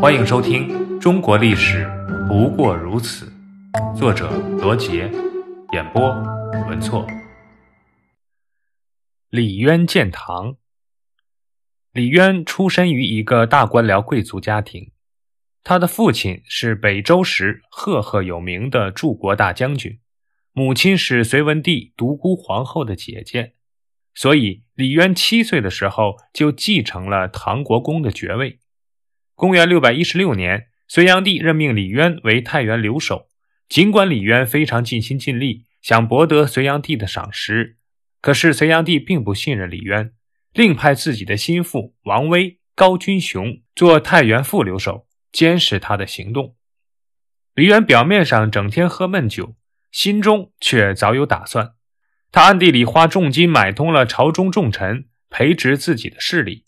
欢迎收听《中国历史不过如此》，作者罗杰，演播文措。李渊建唐。李渊出身于一个大官僚贵族家庭，他的父亲是北周时赫赫有名的柱国大将军，母亲是隋文帝独孤皇后的姐姐，所以李渊七岁的时候就继承了唐国公的爵位。公元六百一十六年，隋炀帝任命李渊为太原留守。尽管李渊非常尽心尽力，想博得隋炀帝的赏识，可是隋炀帝并不信任李渊，另派自己的心腹王威、高君雄做太原副留守，监视他的行动。李渊表面上整天喝闷酒，心中却早有打算。他暗地里花重金买通了朝中重臣，培植自己的势力。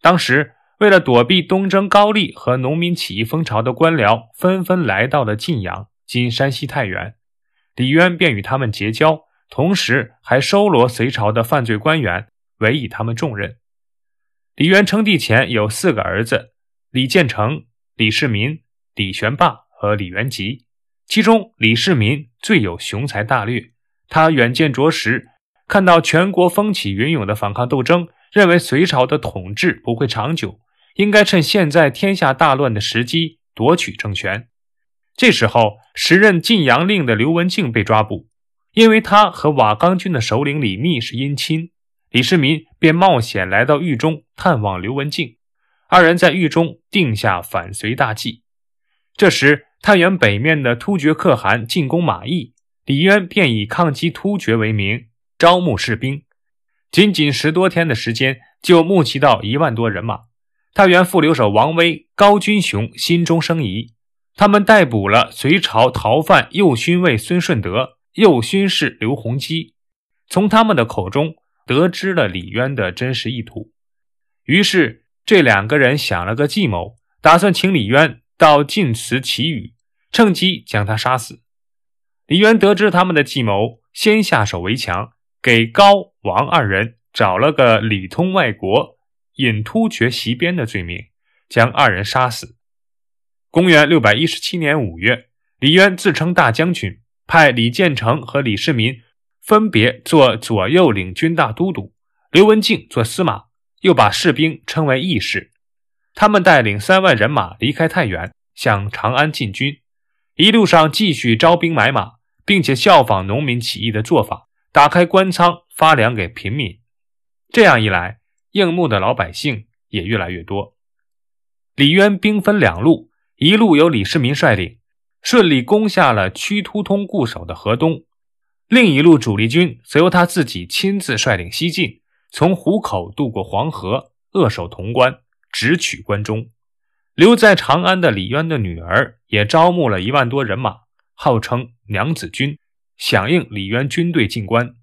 当时。为了躲避东征高丽和农民起义风潮的官僚纷纷来到了晋阳（今山西太原），李渊便与他们结交，同时还收罗隋朝的犯罪官员，委以他们重任。李渊称帝前有四个儿子：李建成、李世民、李玄霸和李元吉。其中李世民最有雄才大略，他远见卓识，看到全国风起云涌的反抗斗争，认为隋朝的统治不会长久。应该趁现在天下大乱的时机夺取政权。这时候，时任晋阳令的刘文静被抓捕，因为他和瓦岗军的首领李密是姻亲。李世民便冒险来到狱中探望刘文静，二人在狱中定下反隋大计。这时，太原北面的突厥可汗进攻马邑，李渊便以抗击突厥为名招募士兵，仅仅十多天的时间就募集到一万多人马。太原副留守王威、高君雄心中生疑，他们逮捕了隋朝逃犯右勋卫孙顺德、右勋士刘弘基，从他们的口中得知了李渊的真实意图。于是，这两个人想了个计谋，打算请李渊到晋祠祈雨，趁机将他杀死。李渊得知他们的计谋，先下手为强，给高、王二人找了个里通外国。引突厥袭边的罪名，将二人杀死。公元六百一十七年五月，李渊自称大将军，派李建成和李世民分别做左右领军大都督，刘文静做司马，又把士兵称为义士。他们带领三万人马离开太原，向长安进军。一路上继续招兵买马，并且效仿农民起义的做法，打开官仓发粮给平民。这样一来，应募的老百姓也越来越多。李渊兵分两路，一路由李世民率领，顺利攻下了屈突通固守的河东；另一路主力军则由他自己亲自率领西进，从湖口渡过黄河，扼守潼关，直取关中。留在长安的李渊的女儿也招募了一万多人马，号称娘子军，响应李渊军队进关。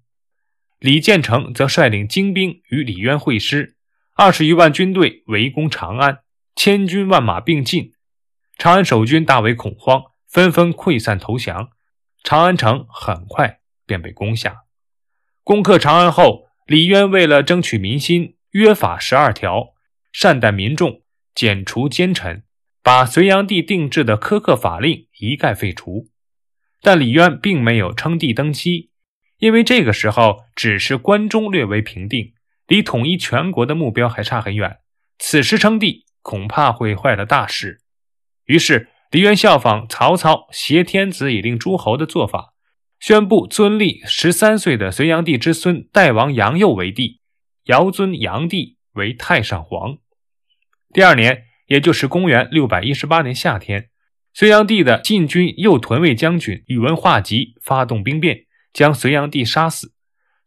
李建成则率领精兵与李渊会师，二十余万军队围攻长安，千军万马并进。长安守军大为恐慌，纷纷溃散投降。长安城很快便被攻下。攻克长安后，李渊为了争取民心，约法十二条，善待民众，剪除奸臣，把隋炀帝定制的苛刻法令一概废除。但李渊并没有称帝登基。因为这个时候只是关中略微平定，离统一全国的目标还差很远。此时称帝恐怕会坏了大事。于是李渊效仿曹操挟天子以令诸侯的做法，宣布尊立十三岁的隋炀帝之孙代王杨佑为帝，尧尊炀帝为太上皇。第二年，也就是公元六百一十八年夏天，隋炀帝的禁军右屯卫将军宇文化及发动兵变。将隋炀帝杀死。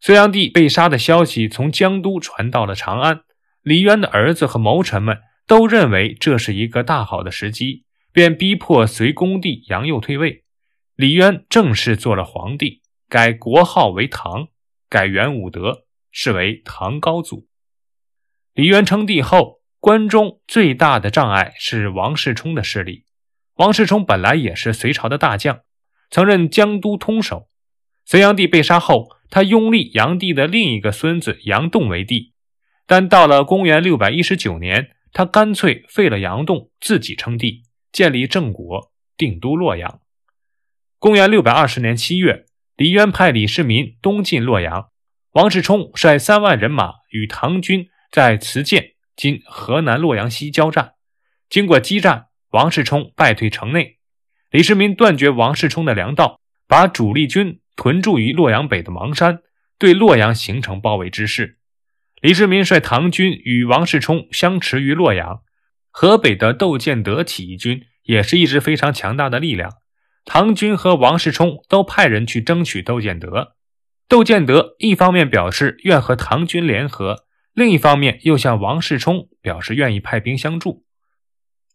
隋炀帝被杀的消息从江都传到了长安。李渊的儿子和谋臣们都认为这是一个大好的时机，便逼迫隋恭帝杨佑退位。李渊正式做了皇帝，改国号为唐，改元武德，是为唐高祖。李渊称帝后，关中最大的障碍是王世充的势力。王世充本来也是隋朝的大将，曾任江都通守。隋炀帝被杀后，他拥立炀帝的另一个孙子杨栋为帝。但到了公元六百一十九年，他干脆废了杨栋，自己称帝，建立郑国，定都洛阳。公元六百二十年七月，李渊派李世民东进洛阳，王世充率三万人马与唐军在慈涧（今河南洛阳西）交战。经过激战，王世充败退城内。李世民断绝王世充的粮道，把主力军屯驻于洛阳北的邙山，对洛阳形成包围之势。李世民率唐军与王世充相持于洛阳。河北的窦建德起义军也是一支非常强大的力量。唐军和王世充都派人去争取窦建德。窦建德一方面表示愿和唐军联合，另一方面又向王世充表示愿意派兵相助。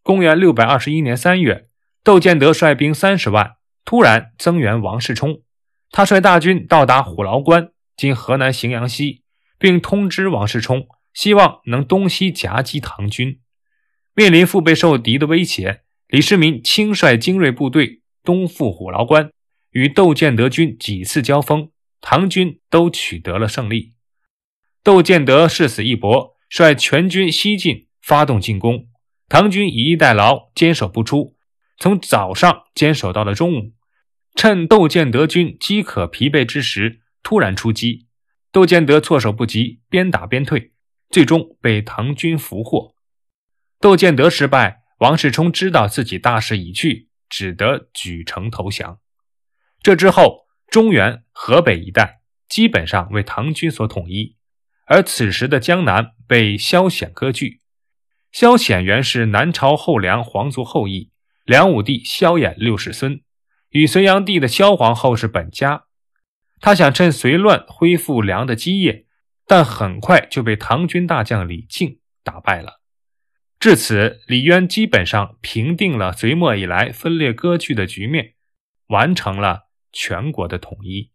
公元六百二十一年三月，窦建德率兵三十万突然增援王世充。他率大军到达虎牢关（今河南荥阳西）。并通知王世充，希望能东西夹击唐军。面临腹背受敌的威胁，李世民亲率精锐部队东赴虎牢关，与窦建德军几次交锋，唐军都取得了胜利。窦建德誓死一搏，率全军西进，发动进攻。唐军以逸待劳，坚守不出，从早上坚守到了中午，趁窦建德军饥渴疲惫之时，突然出击。窦建德措手不及，边打边退，最终被唐军俘获。窦建德失败，王世充知道自己大势已去，只得举城投降。这之后，中原、河北一带基本上为唐军所统一，而此时的江南被萧显割据。萧显原是南朝后梁皇族后裔，梁武帝萧衍六世孙，与隋炀帝的萧皇后是本家。他想趁隋乱恢复梁的基业，但很快就被唐军大将李靖打败了。至此，李渊基本上平定了隋末以来分裂割据的局面，完成了全国的统一。